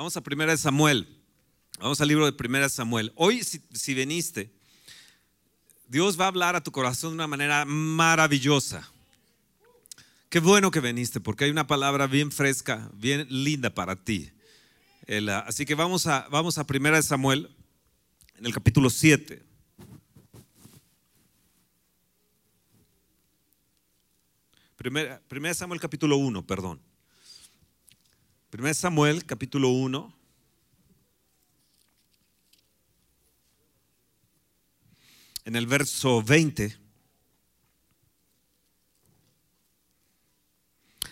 Vamos a Primera de Samuel. Vamos al libro de Primera de Samuel. Hoy, si, si veniste, Dios va a hablar a tu corazón de una manera maravillosa. Qué bueno que viniste, porque hay una palabra bien fresca, bien linda para ti. Ah, así que vamos a, vamos a Primera de Samuel, en el capítulo 7. Primera, primera de Samuel capítulo 1, perdón. Primera de Samuel capítulo 1. En el verso 20.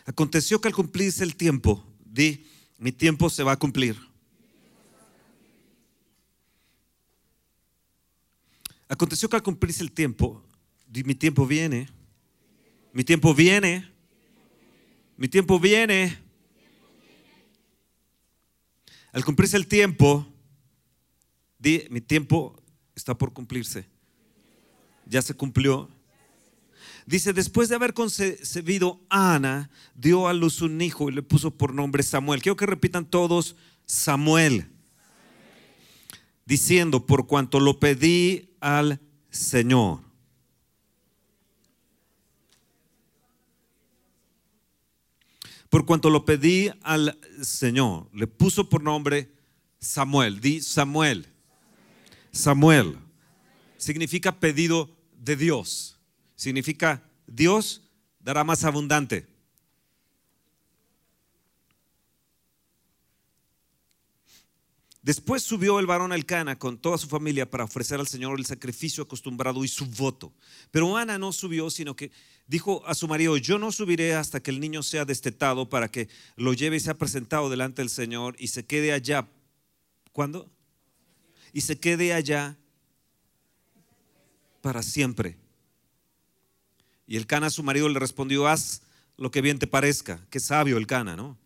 Aconteció que al cumplirse el tiempo, di, mi tiempo se va a cumplir. Aconteció que al cumplirse el tiempo, di, mi tiempo viene, mi tiempo viene, mi tiempo viene. Al cumplirse el tiempo, mi tiempo está por cumplirse. Ya se cumplió. Dice, después de haber concebido Ana, dio a luz un hijo y le puso por nombre Samuel. Quiero que repitan todos Samuel. Diciendo, por cuanto lo pedí al Señor. Por cuanto lo pedí al Señor, le puso por nombre Samuel. Di Samuel. Samuel. Significa pedido de Dios. Significa Dios dará más abundante. Después subió el varón Elcana con toda su familia para ofrecer al Señor el sacrificio acostumbrado y su voto. Pero Ana no subió, sino que dijo a su marido, yo no subiré hasta que el niño sea destetado para que lo lleve y sea presentado delante del Señor y se quede allá. ¿Cuándo? Y se quede allá para siempre. Y el Cana a su marido le respondió, haz lo que bien te parezca. Qué sabio el Cana, ¿no?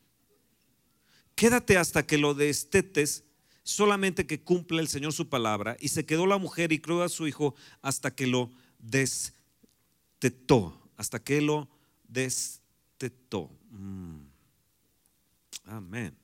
Quédate hasta que lo destetes, solamente que cumpla el Señor su palabra. Y se quedó la mujer y crió a su hijo hasta que lo destetó, hasta que lo destetó. Mm. Amén.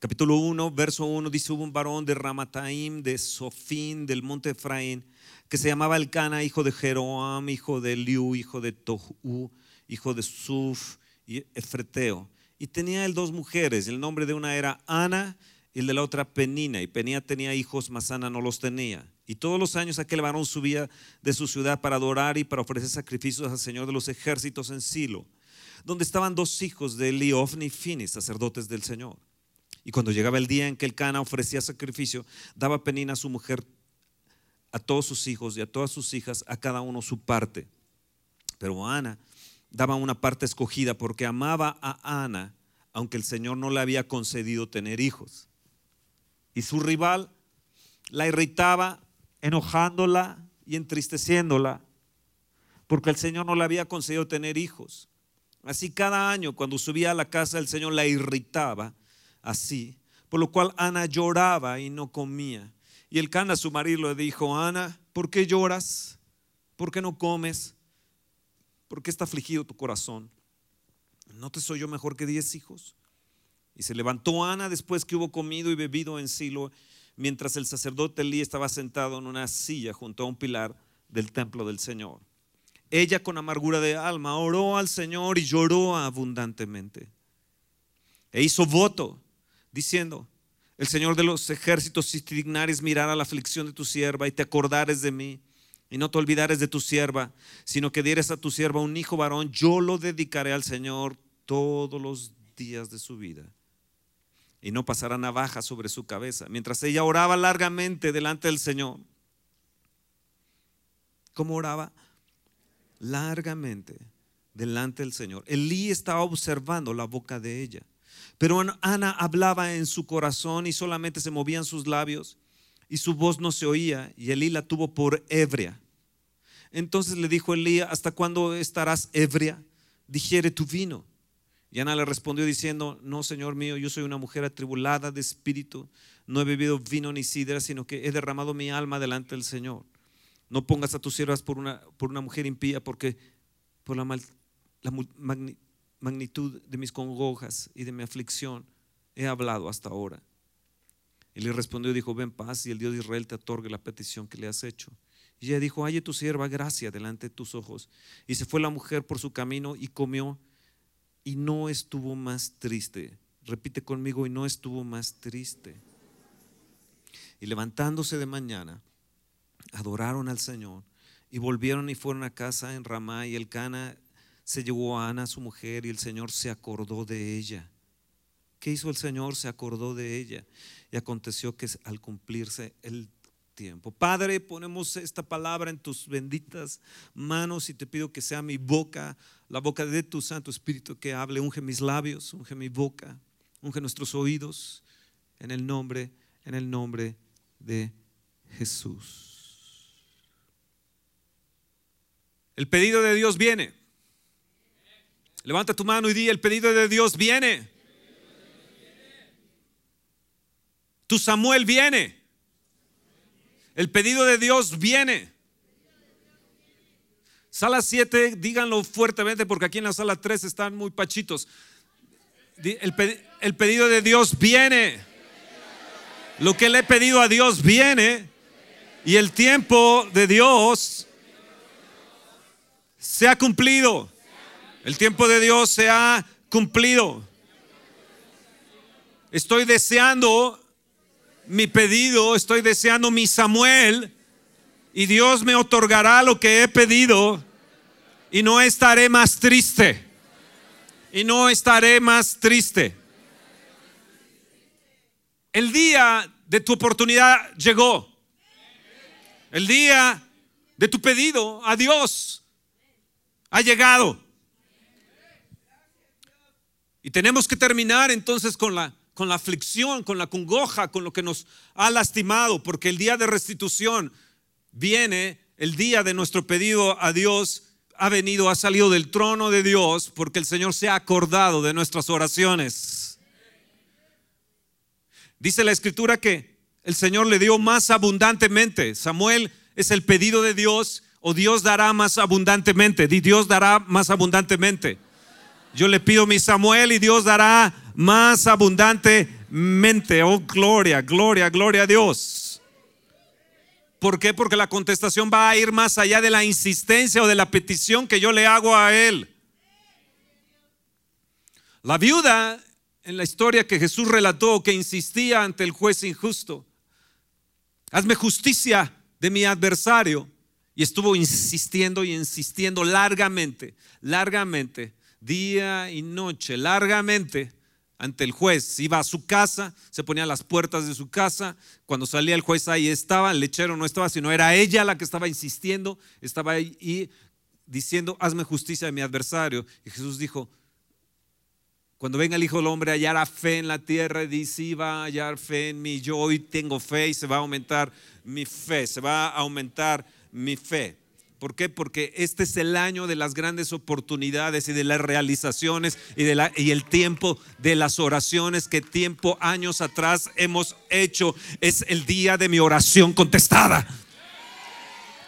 Capítulo 1, verso 1 dice, hubo un varón de Ramataim, de Sofín, del monte Efraín, que se llamaba Elcana, hijo de Jeroam, hijo de Liu, hijo de Tohu, hijo de Suf y Efreteo. Y tenía él dos mujeres, el nombre de una era Ana y el de la otra Penina. Y Penina tenía hijos, mas Ana no los tenía. Y todos los años aquel varón subía de su ciudad para adorar y para ofrecer sacrificios al Señor de los ejércitos en Silo, donde estaban dos hijos de Eliofni y Finis, sacerdotes del Señor. Y cuando llegaba el día en que el Cana ofrecía sacrificio, daba Penina a su mujer a todos sus hijos y a todas sus hijas, a cada uno su parte. Pero Ana daba una parte escogida porque amaba a Ana, aunque el Señor no le había concedido tener hijos. Y su rival la irritaba, enojándola y entristeciéndola, porque el Señor no le había concedido tener hijos. Así cada año cuando subía a la casa el Señor la irritaba así, por lo cual Ana lloraba y no comía. Y el Cana, su marido, le dijo, Ana, ¿por qué lloras? ¿Por qué no comes? ¿Por qué está afligido tu corazón? ¿No te soy yo mejor que diez hijos? Y se levantó Ana después que hubo comido y bebido en Silo, mientras el sacerdote Elí estaba sentado en una silla junto a un pilar del templo del Señor. Ella con amargura de alma oró al Señor y lloró abundantemente. E hizo voto, diciendo, el Señor de los ejércitos, si te dignares mirar a la aflicción de tu sierva y te acordares de mí, y no te olvidares de tu sierva, sino que dieres a tu sierva un hijo varón, yo lo dedicaré al Señor todos los días de su vida. Y no pasará navaja sobre su cabeza. Mientras ella oraba largamente delante del Señor. ¿Cómo oraba? Largamente delante del Señor. Elí estaba observando la boca de ella. Pero Ana hablaba en su corazón y solamente se movían sus labios y su voz no se oía y Elí la tuvo por ebria. Entonces le dijo Elí, ¿hasta cuándo estarás ebria? Digiere tu vino. Y Ana le respondió diciendo, no, Señor mío, yo soy una mujer atribulada de espíritu, no he bebido vino ni sidra, sino que he derramado mi alma delante del Señor. No pongas a tus siervas por una, por una mujer impía, porque por la, magnitud de mis congojas y de mi aflicción he hablado hasta ahora? Y le respondió y dijo, ven paz y el Dios de Israel te otorgue la petición que le has hecho. Y ella dijo, halle tu sierva gracia delante de tus ojos. Y se fue la mujer por su camino y comió y no estuvo más triste. Repite conmigo, y no estuvo más triste. Y levantándose de mañana, adoraron al Señor y volvieron y fueron a casa en Ramá y el Cana se llevó a Ana, su mujer, y el Señor se acordó de ella. ¿Qué hizo el Señor? Se acordó de ella. Y aconteció que al cumplirse el tiempo. Padre, ponemos esta palabra en tus benditas manos y te pido que sea mi boca, la boca de tu Santo Espíritu que hable. Unge mis labios, unge mi boca, unge nuestros oídos en el nombre, en el nombre de Jesús. El pedido de Dios viene. Levanta tu mano y di, el pedido de Dios viene. Tu Samuel viene. El pedido de Dios viene. Sala 7, díganlo fuertemente porque aquí en la sala 3 están muy pachitos. El, el, pedido de Dios viene. Lo que le he pedido a Dios viene. Y el tiempo de Dios se ha cumplido. El tiempo de Dios se ha cumplido. Estoy deseando mi pedido, estoy deseando mi Samuel y Dios me otorgará lo que he pedido y no estaré más triste. Y no estaré más triste. El día de tu oportunidad llegó. El día de tu pedido a Dios ha llegado. Y tenemos que terminar entonces con la, con la aflicción, con la congoja, con lo que nos ha lastimado, porque el día de restitución viene, el día de nuestro pedido a Dios ha venido, ha salido del trono de Dios, porque el Señor se ha acordado de nuestras oraciones. Dice la escritura que el Señor le dio más abundantemente. Samuel es el pedido de Dios o Dios dará más abundantemente. Dios dará más abundantemente. Yo le pido mi Samuel y Dios dará más abundantemente. Oh, gloria, gloria, gloria a Dios. ¿Por qué? Porque la contestación va a ir más allá de la insistencia o de la petición que yo le hago a Él. La viuda en la historia que Jesús relató que insistía ante el juez injusto, hazme justicia de mi adversario. Y estuvo insistiendo y insistiendo largamente, largamente, día y noche, largamente ante el juez. Iba a su casa, se ponía las puertas de su casa. Cuando salía el juez ahí estaba, el lechero no estaba, sino era ella la que estaba insistiendo, estaba ahí diciendo, hazme justicia de mi adversario. Y Jesús dijo, cuando venga el Hijo del Hombre hallará fe en la tierra, y dice, va a hallar fe en mí. Yo hoy tengo fe y se va a aumentar mi fe, se va a aumentar mi fe. ¿Por qué? Porque este es el año de las grandes oportunidades y de las realizaciones y, y el tiempo de las oraciones que tiempo, años atrás hemos hecho. Es el día de mi oración contestada.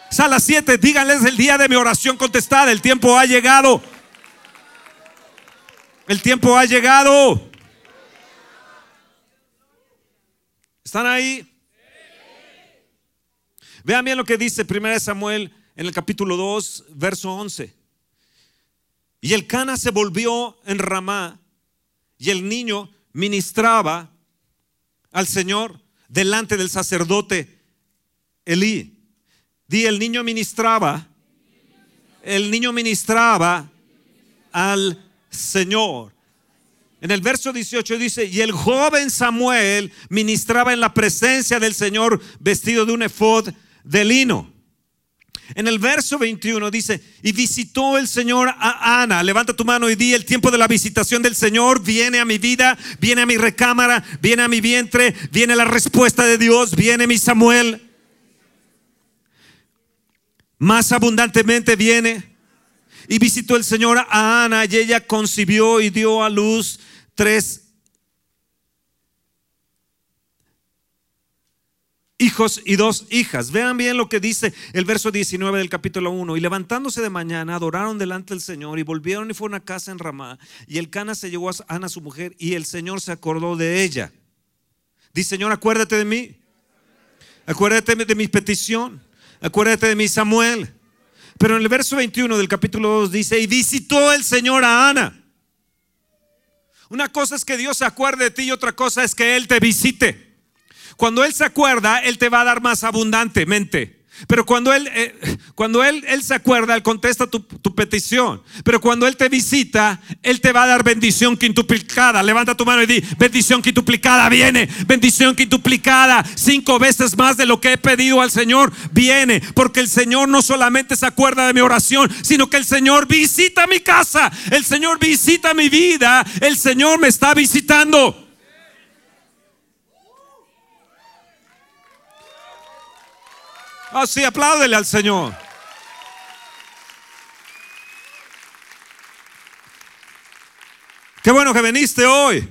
Sala 7, díganles el día de mi oración contestada. El tiempo ha llegado. El tiempo ha llegado. ¿Están ahí? Vean bien lo que dice 1 Samuel en el capítulo 2, verso 11. Y el Cana se volvió en Ramá y el niño ministraba al Señor delante del sacerdote Elí. Di, el niño ministraba, el niño ministraba al Señor. En el verso 18 dice, y el joven Samuel ministraba en la presencia del Señor vestido de un efod de lino. En el verso 21 dice, y visitó el Señor a Ana. Levanta tu mano y di, el tiempo de la visitación del Señor viene a mi vida, viene a mi recámara, viene a mi vientre, viene la respuesta de Dios, viene mi Samuel. Más abundantemente viene. Y visitó el Señor a Ana y ella concibió y dio a luz tres hijos y dos hijas. Vean bien lo que dice el verso 19 del capítulo 1. Y levantándose de mañana, adoraron delante del Señor y volvieron y fueron a casa en Ramá. Y el Cana se llevó a Ana, su mujer, y el Señor se acordó de ella. Dice, Señor, acuérdate de mí. Acuérdate de mi petición. Acuérdate de mi Samuel. Pero en el verso 21 del capítulo 2 dice, y visitó el Señor a Ana. Una cosa es que Dios se acuerde de ti y otra cosa es que Él te visite. Cuando Él se acuerda, Él te va a dar más abundantemente. Pero cuando Él, eh, cuando él, él se acuerda, Él contesta tu, tu, petición. Pero cuando Él te visita, Él te va a dar bendición quintuplicada. Levanta tu mano y di, bendición quintuplicada viene. Bendición quintuplicada. Cinco veces más de lo que he pedido al Señor viene. Porque el Señor no solamente se acuerda de mi oración, sino que el Señor visita mi casa. El Señor visita mi vida. El Señor me está visitando. Así, ah, apláudele al Señor. Qué bueno que viniste hoy.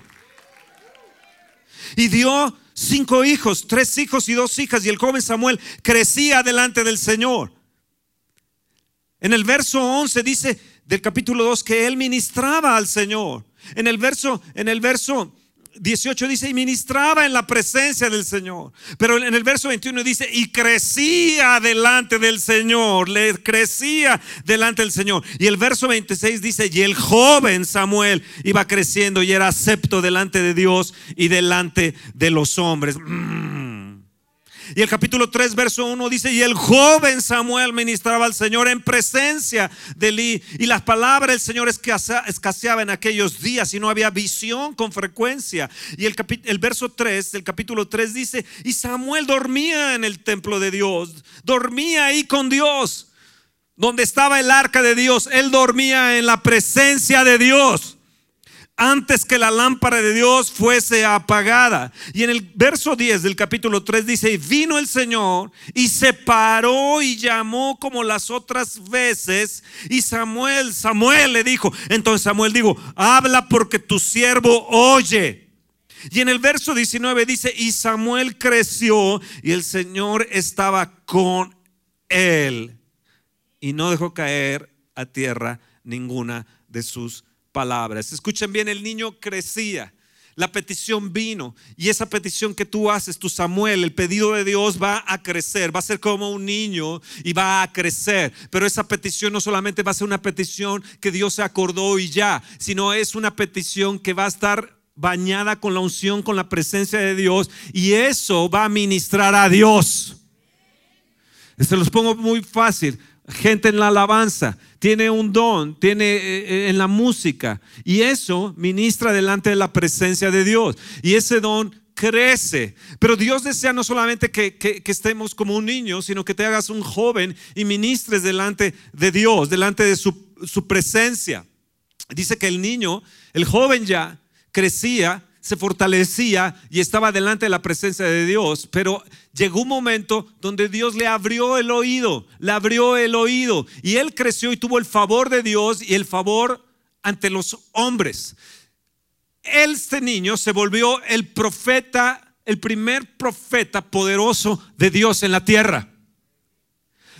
Y dio cinco hijos, tres hijos y dos hijas. Y el joven Samuel crecía delante del Señor. En el verso 11 dice del capítulo 2 que él ministraba al Señor. En el verso, en el verso 18 dice, y ministraba en la presencia del Señor. Pero en el verso 21 dice, y crecía delante del Señor, le crecía delante del Señor. Y el verso 26 dice, y el joven Samuel iba creciendo y era acepto delante de Dios y delante de los hombres. Mm. Y el capítulo 3, verso 1 dice, y el joven Samuel ministraba al Señor en presencia de Elí. Y las palabras del Señor escaseaban en aquellos días y no había visión con frecuencia. Y el, el verso 3 del capítulo 3 dice, y Samuel dormía en el templo de Dios, dormía ahí con Dios. Donde estaba el arca de Dios, él dormía en la presencia de Dios antes que la lámpara de Dios fuese apagada. Y en el verso 10 del capítulo 3 dice, vino el Señor y se paró y llamó como las otras veces. Y Samuel, Samuel le dijo, entonces Samuel dijo, habla porque tu siervo oye. Y en el verso 19 dice, y Samuel creció y el Señor estaba con él. Y no dejó caer a tierra ninguna de sus palabras. Escuchen bien, el niño crecía. La petición vino y esa petición que tú haces, tu Samuel, el pedido de Dios va a crecer, va a ser como un niño y va a crecer. Pero esa petición no solamente va a ser una petición que Dios se acordó y ya, sino es una petición que va a estar bañada con la unción, con la presencia de Dios y eso va a ministrar a Dios. Se los pongo muy fácil gente en la alabanza, tiene un don, tiene eh, eh, en la música y eso ministra delante de la presencia de Dios y ese don crece. Pero Dios desea no solamente que, estemos como un niño, sino que te hagas un joven y ministres delante de Dios, delante de su, su presencia. Dice que el niño, el joven ya crecía se fortalecía y estaba delante de la presencia de Dios, pero llegó un momento donde Dios le abrió el oído, le abrió el oído y él creció y tuvo el favor de Dios y el favor ante los hombres. Este niño se volvió el profeta, el primer profeta poderoso de Dios en la tierra.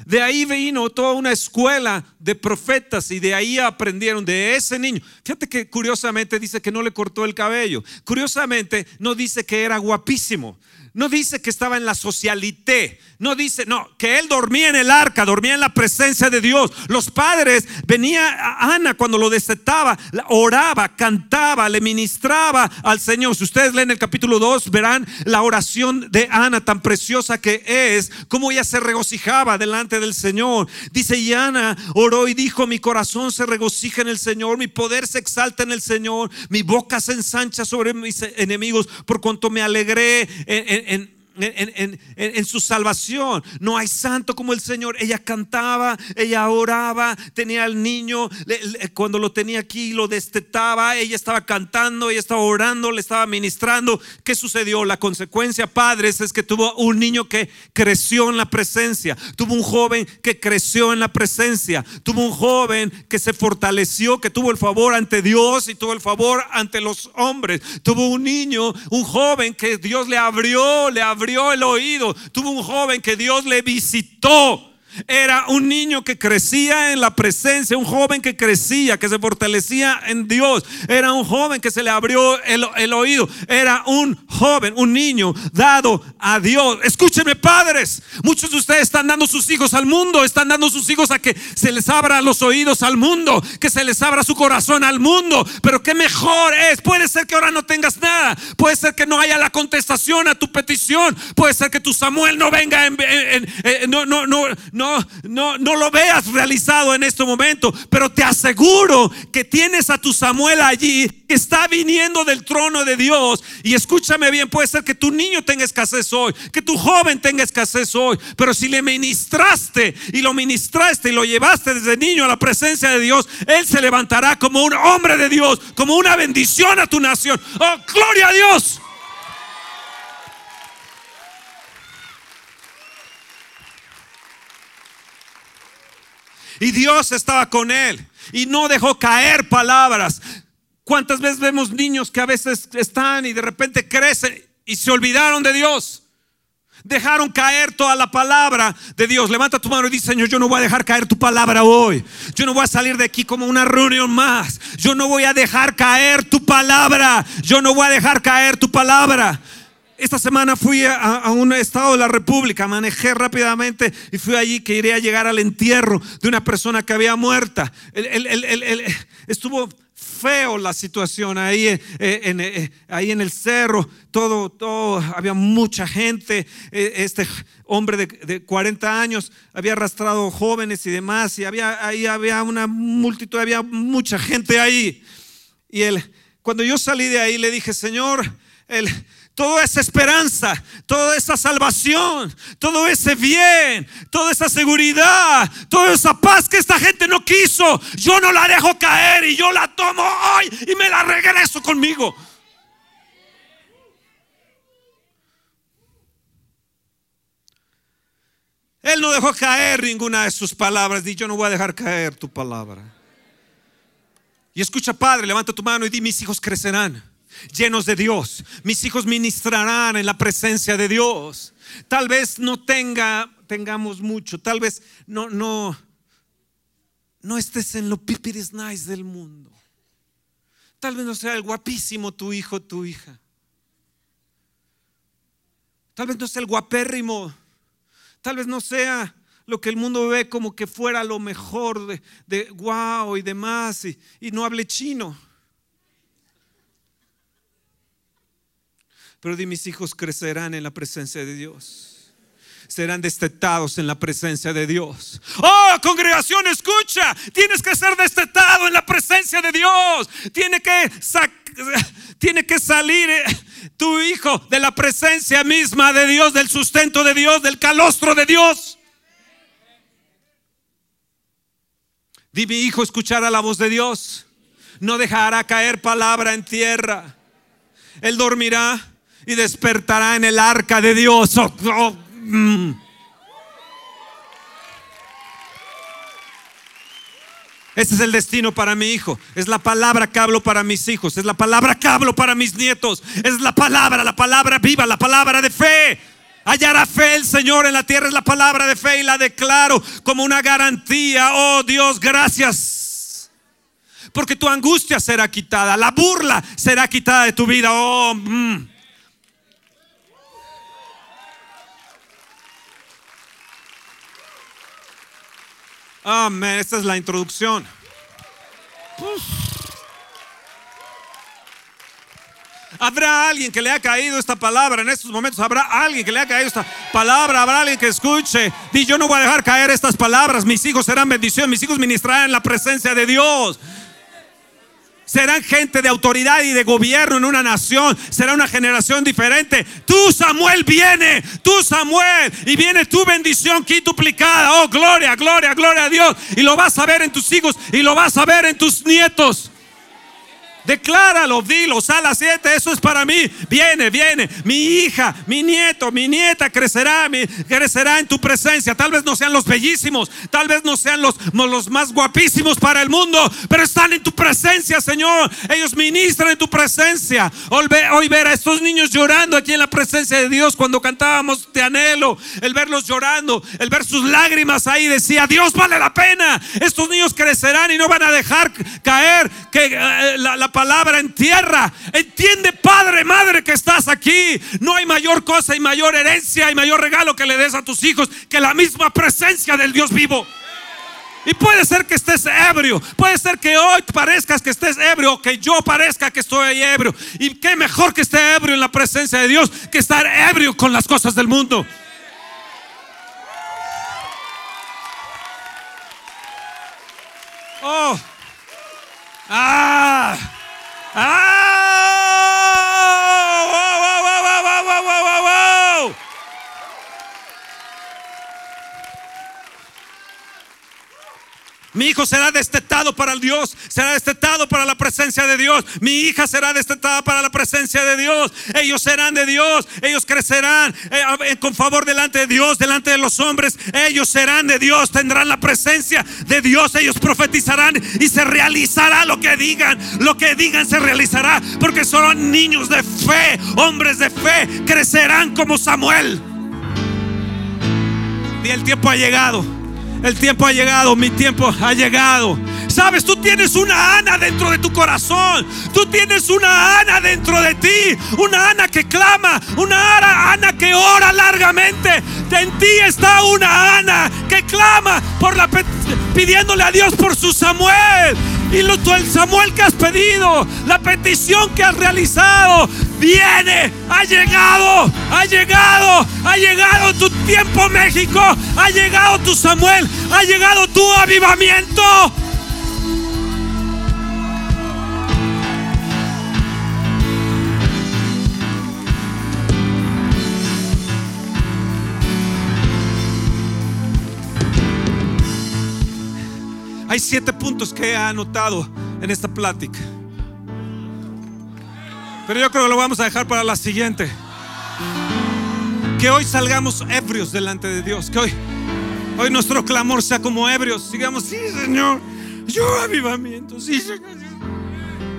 De ahí vino toda una escuela de profetas y de ahí aprendieron de ese niño. Fíjate que curiosamente dice que no le cortó el cabello. Curiosamente no dice que era guapísimo. No dice que estaba en la socialité. No dice, no, que él dormía en el arca, dormía en la presencia de Dios. Los padres, venía a Ana cuando lo destetaba, oraba, cantaba, le ministraba al Señor. Si ustedes leen el capítulo 2, verán la oración de Ana tan preciosa que es, cómo ella se regocijaba delante del Señor. Dice, y Ana oró y dijo, mi corazón se regocija en el Señor, mi poder se exalta en el Señor, mi boca se ensancha sobre mis enemigos, por cuanto me alegré en, and, and en, su salvación. No hay santo como el Señor. Ella cantaba, ella oraba, tenía al niño, cuando lo tenía aquí lo destetaba, ella estaba cantando, ella estaba orando, le estaba ministrando. ¿Qué sucedió? La consecuencia, padres, es que tuvo un niño que creció en la presencia, tuvo un joven que creció en la presencia, tuvo un joven que se fortaleció, que tuvo el favor ante Dios y tuvo el favor ante los hombres, tuvo un niño, un joven que Dios le abrió, le abrió abrió el oído. Tuvo un joven que Dios le visitó. Era un niño que crecía en la presencia, un joven que crecía, que se fortalecía en Dios. Era un joven que se le abrió el, oído. Era un joven, un niño dado a Dios. Escúchenme, padres. Muchos de ustedes están dando sus hijos al mundo, están dando sus hijos a que se les abra los oídos al mundo, que se les abra su corazón al mundo. Pero qué mejor es. Puede ser que ahora no tengas nada. Puede ser que no haya la contestación a tu petición. Puede ser que tu Samuel no venga en, no, no, no no, no, no lo veas realizado en este momento, pero te aseguro que tienes a tu Samuel allí que está viniendo del trono de Dios. Y escúchame bien, puede ser que tu niño tenga escasez hoy, que tu joven tenga escasez hoy, pero si le ministraste y lo ministraste y lo llevaste desde niño a la presencia de Dios, Él se levantará como un hombre de Dios, como una bendición a tu nación. Oh, gloria a Dios. Y Dios estaba con él y no dejó caer palabras. ¿Cuántas veces vemos niños que a veces están y de repente crecen y se olvidaron de Dios? Dejaron caer toda la palabra de Dios. Levanta tu mano y dice, Señor, yo no voy a dejar caer tu palabra hoy. Yo no voy a salir de aquí como una reunión más. Yo no voy a dejar caer tu palabra. Yo no voy a dejar caer tu palabra. Esta semana fui a, un estado de la República, manejé rápidamente y fui allí que iría a llegar al entierro de una persona que había muerta. estuvo feo la situación ahí, eh, en, eh, ahí en el cerro, todo, todo, había mucha gente. Eh, este hombre de, de, 40 años había arrastrado jóvenes y demás, y había, ahí había una multitud, había mucha gente ahí. Y él, cuando yo salí de ahí, le dije, Señor, el toda esa esperanza, toda esa salvación, todo ese bien, toda esa seguridad, toda esa paz que esta gente no quiso, yo no la dejo caer y yo la tomo hoy y me la regreso conmigo. Él no dejó caer ninguna de sus palabras. Y yo no voy a dejar caer tu palabra. Y escucha, Padre, levanta tu mano y di, mis hijos crecerán llenos de Dios. Mis hijos ministrarán en la presencia de Dios. Tal vez no tenga, tengamos mucho, tal vez no, no, no estés en lo pipiris nice del mundo. Tal vez no sea el guapísimo tu hijo, tu hija. Tal vez no sea el guapérrimo. Tal vez no sea lo que el mundo ve como que fuera lo mejor de, de guau y demás y no hable chino. Pero di mis hijos crecerán en la presencia de Dios. Serán destetados en la presencia de Dios. Oh, congregación, escucha. Tienes que ser destetado en la presencia de Dios. Tiene que, tiene que salir eh, tu hijo de la presencia misma de Dios, del sustento de Dios, del calostro de Dios. Di mi hijo escuchará la voz de Dios. No dejará caer palabra en tierra. Él dormirá y despertará en el arca de Dios. Oh, oh, mm. Ese es el destino para mi hijo. Es la palabra que hablo para mis hijos. Es la palabra que hablo para mis nietos. Es la palabra, la palabra viva, la palabra de fe. Hallará fe el Señor en la tierra. Es la palabra de fe y la declaro como una garantía. Oh Dios, gracias. Porque tu angustia será quitada. La burla será quitada de tu vida. Oh, mm. Amén. Esta es la introducción. Habrá alguien que le ha caído esta palabra en estos momentos. Habrá alguien que le ha caído esta palabra. Habrá alguien que escuche. Di yo no voy a dejar caer estas palabras. Mis hijos serán bendición. Mis hijos ministrarán la presencia de Dios serán gente de autoridad y de gobierno en una nación, será una generación diferente. Tú Samuel viene, tú Samuel, y viene tu bendición quintuplicada. Oh, gloria, gloria, gloria a Dios. Y lo vas a ver en tus hijos y lo vas a ver en tus nietos. Decláralo, dilo, sala 7, eso es para mí. Viene, viene. Mi hija, mi nieto, mi nieta crecerá, crecerá en tu presencia. Tal vez no sean los bellísimos, tal vez no sean los, los más guapísimos para el mundo, pero están en tu presencia, Señor. Ellos ministran en tu presencia. Hoy ver a estos niños llorando aquí en la presencia de Dios cuando cantábamos Te anhelo, el verlos llorando, el ver sus lágrimas ahí decía, Dios vale la pena. Estos niños crecerán y no van a dejar caer que, eh, la, palabra en tierra. Entiende, Padre, Madre, que estás aquí. No hay mayor cosa y mayor herencia y mayor regalo que le des a tus hijos que la misma presencia del Dios vivo. Y puede ser que estés ebrio, puede ser que hoy parezcas que estés ebrio o que yo parezca que estoy ebrio. Y qué mejor que esté ebrio en la presencia de Dios que estar ebrio con las cosas del mundo. Oh. Ah. Mi hijo será destetado para el Dios, será destetado para la presencia de Dios. Mi hija será destetada para la presencia de Dios. Ellos serán de Dios, ellos crecerán eh, con favor delante de Dios, delante de los hombres. Ellos serán de Dios, tendrán la presencia de Dios. Ellos profetizarán y se realizará lo que digan. Lo que digan se realizará porque son niños de fe, hombres de fe, crecerán como Samuel. Y el tiempo ha llegado el tiempo ha llegado, mi tiempo ha llegado. Sabes, tú tienes una Ana dentro de tu corazón. Tú tienes una Ana dentro de ti. Una Ana que clama. Una Ana que ora largamente. En ti está una Ana que clama por la pidiéndole a Dios por su Samuel. Y lo, el Samuel que has pedido, la petición que has realizado, viene, ha llegado, ha llegado, ha llegado tu tiempo México, ha llegado tu Samuel, ha llegado tu avivamiento. Hay siete puntos que he anotado en esta plática. Pero yo creo que lo vamos a dejar para la siguiente. Que hoy salgamos ebrios delante de Dios. Que hoy, hoy nuestro clamor sea como ebrios. Digamos, sí, Señor. Yo avivamiento. Sí, Señor.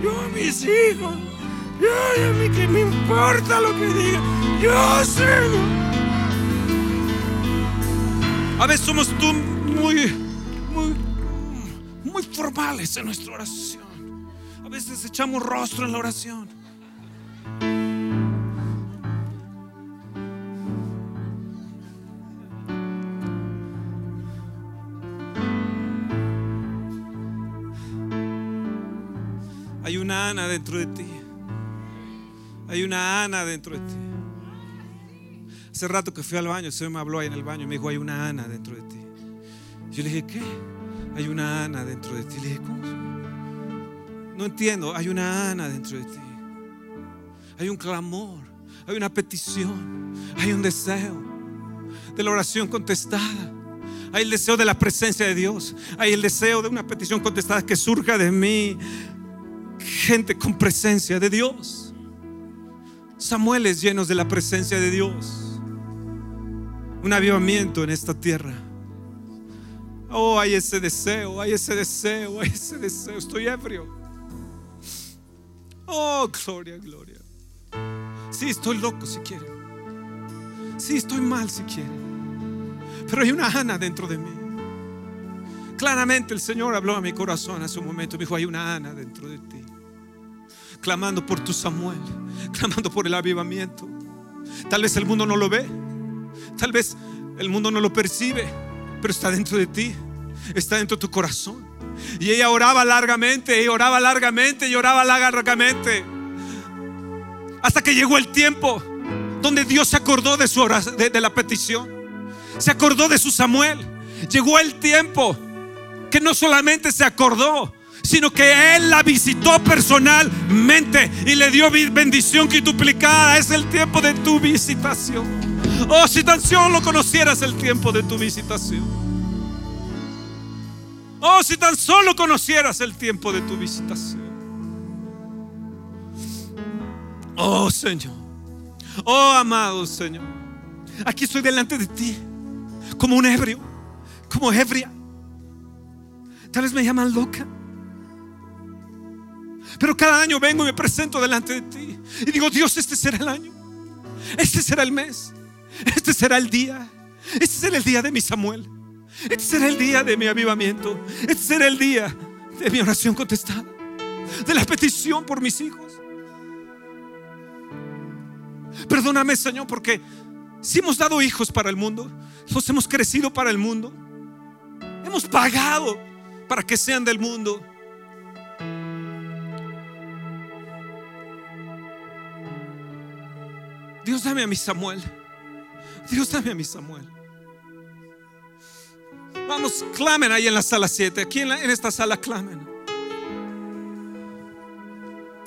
Yo a mis hijos. Yo a mí que me importa lo que diga. Yo, Señor. A veces somos tú muy, muy, muy formales en nuestra oración. A veces echamos rostro en la oración. Ana dentro de ti. Hay una Ana dentro de ti. Hace rato que fui al baño, el Señor me habló ahí en el baño y me dijo, hay una Ana dentro de ti. Yo le dije, ¿qué? Hay una Ana dentro de ti. Le dije, ¿cómo? No entiendo, hay una Ana dentro de ti. Hay un clamor, hay una petición, hay un deseo de la oración contestada. Hay el deseo de la presencia de Dios. Hay el deseo de una petición contestada que surja de mí gente con presencia de Dios. Samueles llenos de la presencia de Dios. Un avivamiento en esta tierra. Oh, hay ese deseo, hay ese deseo, hay ese deseo. Estoy ebrio. Oh, gloria, gloria. Sí, estoy loco si quieren. Sí, estoy mal si quieren. Pero hay una Ana dentro de mí. Claramente el Señor habló a mi corazón hace un momento. Me dijo, hay una Ana dentro de ti clamando por tu Samuel, clamando por el avivamiento. Tal vez el mundo no lo ve, tal vez el mundo no lo percibe, pero está dentro de ti, está dentro de tu corazón. Y ella oraba largamente, y oraba largamente, y oraba largamente. Hasta que llegó el tiempo donde Dios se acordó de, su de, de la petición. Se acordó de su Samuel. Llegó el tiempo que no solamente se acordó, sino que Él la visitó personalmente y le dio bendición quintuplicada. Es el tiempo de tu visitación. Oh, si tan solo conocieras el tiempo de tu visitación. Oh, si tan solo conocieras el tiempo de tu visitación. Oh Señor. Oh amado Señor. Aquí estoy delante de ti. Como un ebrio. Como ebria. Tal vez me llaman loca. Pero cada año vengo y me presento delante de ti. Y digo, Dios, este será el año. Este será el mes. Este será el día. Este será el día de mi Samuel. Este será el día de mi avivamiento. Este será el día de mi oración contestada. De la petición por mis hijos. Perdóname, Señor, porque si hemos dado hijos para el mundo, los hemos crecido para el mundo, hemos pagado para que sean del mundo. Dios dame a mi Samuel. Dios dame a mi Samuel. Vamos, clamen ahí en la sala 7. Aquí en, esta sala clamen.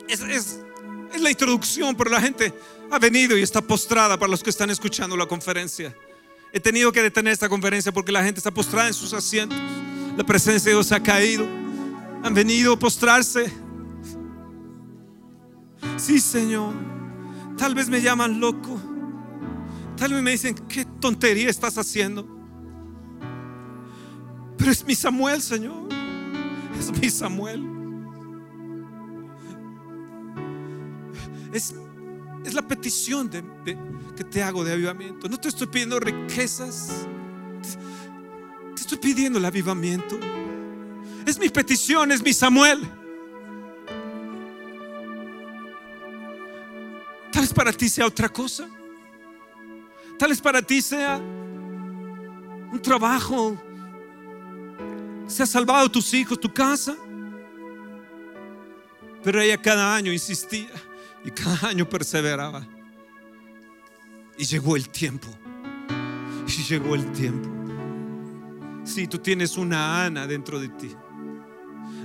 Es, es, la introducción, pero la gente ha venido y está postrada para los que están escuchando la conferencia. He tenido que detener esta conferencia porque la gente está postrada en sus asientos. La presencia de Dios ha caído. Han venido a postrarse. Sí, Señor. Tal vez me llaman loco. Tal vez me dicen, ¿qué tontería estás haciendo? Pero es mi Samuel, Señor. Es mi Samuel. Es, es la petición de, que te hago de avivamiento. No te estoy pidiendo riquezas. Te estoy pidiendo el avivamiento. Es mi petición, es mi Samuel. Tal vez para ti sea otra cosa. Tal vez para ti sea un trabajo. Se ha salvado tus hijos, tu casa. Pero ella cada año insistía y cada año perseveraba. Y llegó el tiempo. Y llegó el tiempo. Si tú tienes una Ana dentro de ti.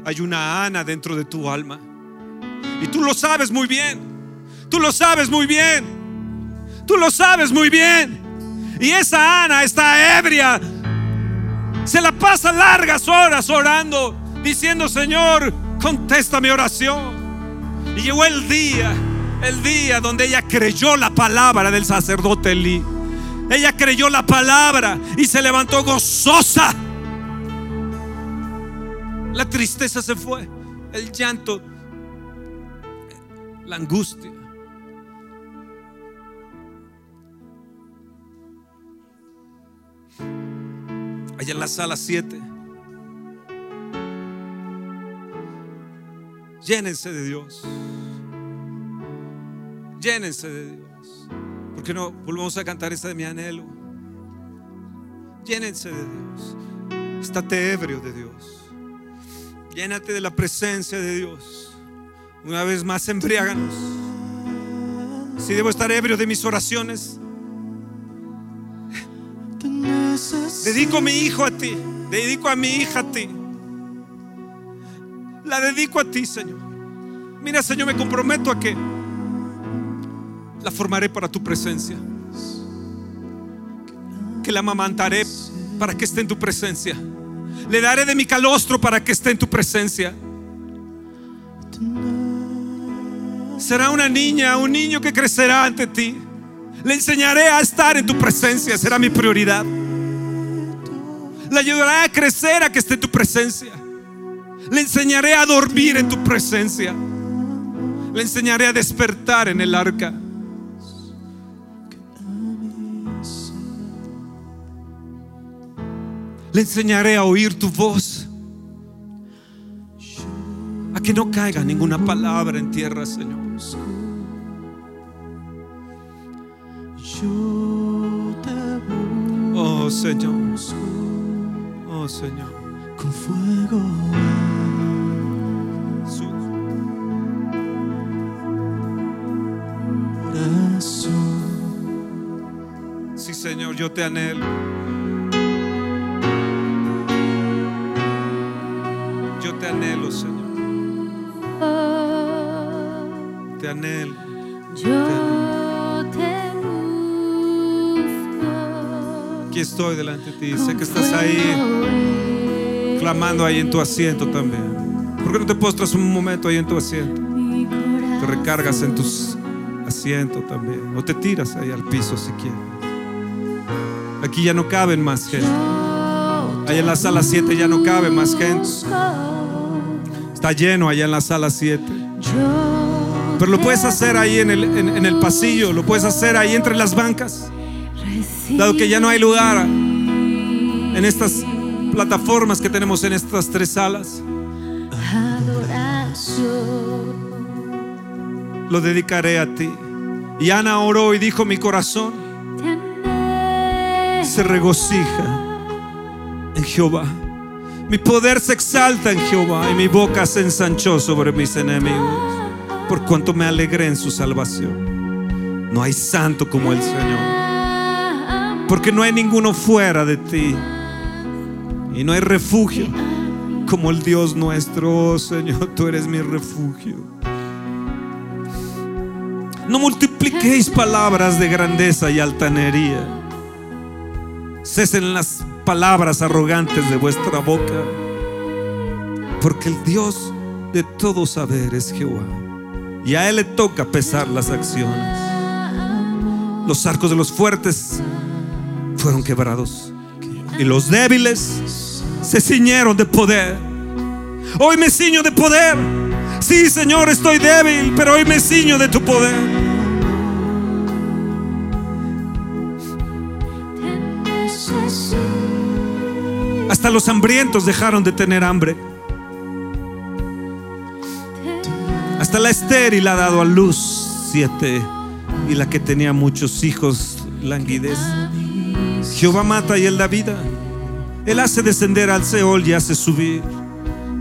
Hay una Ana dentro de tu alma. Y tú lo sabes muy bien. Tú lo sabes muy bien. Tú lo sabes muy bien. Y esa Ana está ebria. Se la pasa largas horas orando, diciendo, Señor, contesta mi oración. Y llegó el día, el día donde ella creyó la palabra del sacerdote Elí. Ella creyó la palabra y se levantó gozosa. La tristeza se fue, el llanto, la angustia. Allá en la sala 7. Llénense de Dios. Llénense de Dios. porque no volvemos a cantar esta de mi anhelo? Llénense de Dios. Estate ebrio de Dios. Llénate de la presencia de Dios. Una vez más, embriáganos. Si debo estar ebrio de mis oraciones, Dedico a mi hijo a ti. Dedico a mi hija a ti. La dedico a ti, Señor. Mira, Señor, me comprometo a que la formaré para tu presencia. Que la amamantaré para que esté en tu presencia. Le daré de mi calostro para que esté en tu presencia. Será una niña, un niño que crecerá ante ti. Le enseñaré a estar en tu presencia. Será mi prioridad. Le ayudaré a crecer a que esté en tu presencia. Le enseñaré a dormir en tu presencia. Le enseñaré a despertar en el arca. Le enseñaré a oír tu voz. A que no caiga ninguna palabra en tierra, Señor. Oh, Señor. Oh Señor. Con fuego. Corazón. Sí, Señor, yo te anhelo. Yo te anhelo, Señor. Te anhelo. Yo te Aquí estoy delante de ti. Sé que estás ahí clamando ahí en tu asiento también. ¿Por qué no te postras un momento ahí en tu asiento? Te recargas en tus asiento también. O te tiras ahí al piso si quieres. Aquí ya no caben más gente. Allá en la sala 7 ya no cabe más gente. Está lleno allá en la sala 7. Pero lo puedes hacer ahí en el, en- en el pasillo, lo puedes hacer ahí entre las bancas. Dado que ya no hay lugar en estas plataformas que tenemos en estas tres salas, lo dedicaré a ti. Y Ana oró y dijo, mi corazón se regocija en Jehová. Mi poder se exalta en Jehová y mi boca se ensanchó sobre mis enemigos, por cuanto me alegré en su salvación. No hay santo como el Señor, porque no hay ninguno fuera de ti y no hay refugio como el Dios nuestro, oh Señor, tú eres mi refugio. No multipliquéis palabras de grandeza y altanería. Cesen las palabras arrogantes de vuestra boca, porque el Dios de todo saber es Jehová, y a Él le toca pesar las acciones. Los arcos de los fuertes fueron quebrados, y los débiles se ciñeron de poder. Hoy me ciño de poder. Sí, Señor, estoy débil, pero hoy me ciño de tu poder. Hasta los hambrientos dejaron de tener hambre. Hasta la estéril ha dado a luz siete y la que tenía muchos hijos languidez. Jehová mata y él da vida. Él hace descender al Seol y hace subir.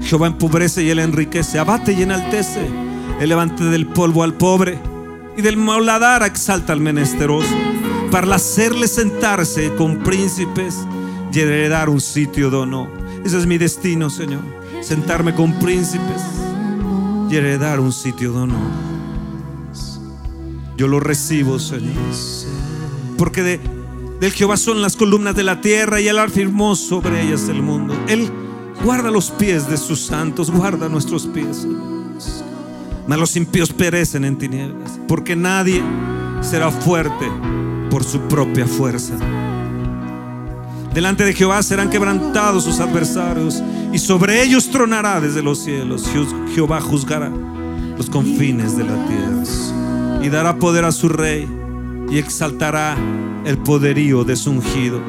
Jehová empobrece y él enriquece, abate y enaltece. Él levanta del polvo al pobre y del mauladar exalta al menesteroso para hacerle sentarse con príncipes y heredar un sitio de honor. Ese es mi destino, Señor. Sentarme con príncipes y heredar un sitio de honor. Yo lo recibo, Señor. Porque de, del Jehová son las columnas de la tierra y Él afirmó sobre ellas el mundo. Él guarda los pies de sus santos, guarda nuestros pies. Mas los impíos perecen en tinieblas, porque nadie será fuerte por su propia fuerza. Delante de Jehová serán quebrantados sus adversarios y sobre ellos tronará desde los cielos. Je- Jehová juzgará los confines de la tierra y dará poder a su rey y exaltará el poderío de su ungido.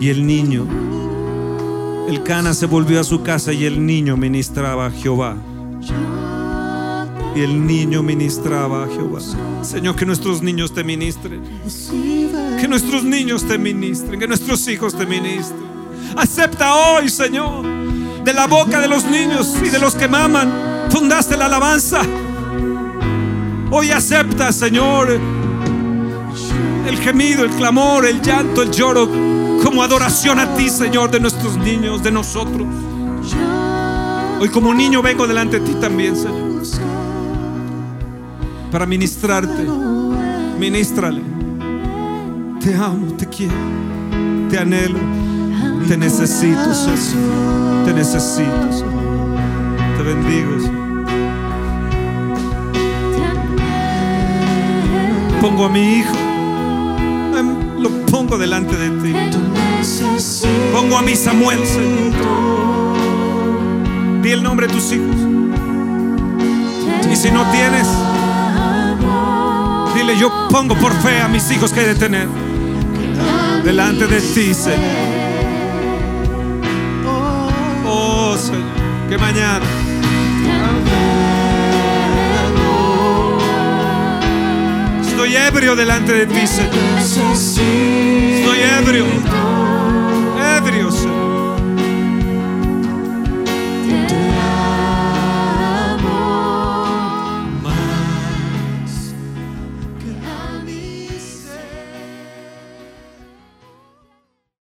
Y el niño, el cana se volvió a su casa y el niño ministraba a Jehová. Y el niño ministraba a Jehová. Señor, que nuestros niños te ministren. Que nuestros niños te ministren, que nuestros hijos te ministren. Acepta hoy, Señor, de la boca de los niños y de los que maman, fundaste la alabanza. Hoy acepta, Señor, el gemido, el clamor, el llanto, el lloro, como adoración a ti, Señor, de nuestros niños, de nosotros. Hoy como niño vengo delante de ti también, Señor, para ministrarte. Ministrale. Te amo, te quiero, te anhelo, te necesito, Señor. Te necesito, Señor. Te bendigo, Señor. Pongo a mi hijo, em, lo pongo delante de ti. Pongo a mi Samuel, Señor. Di el nombre de tus hijos. Y si no tienes, dile yo pongo por fe a mis hijos que he de tener delante de ti, Señor. Oh, Señor, que mañana estoy ebrio delante de ti, Señor. Estoy ebrio.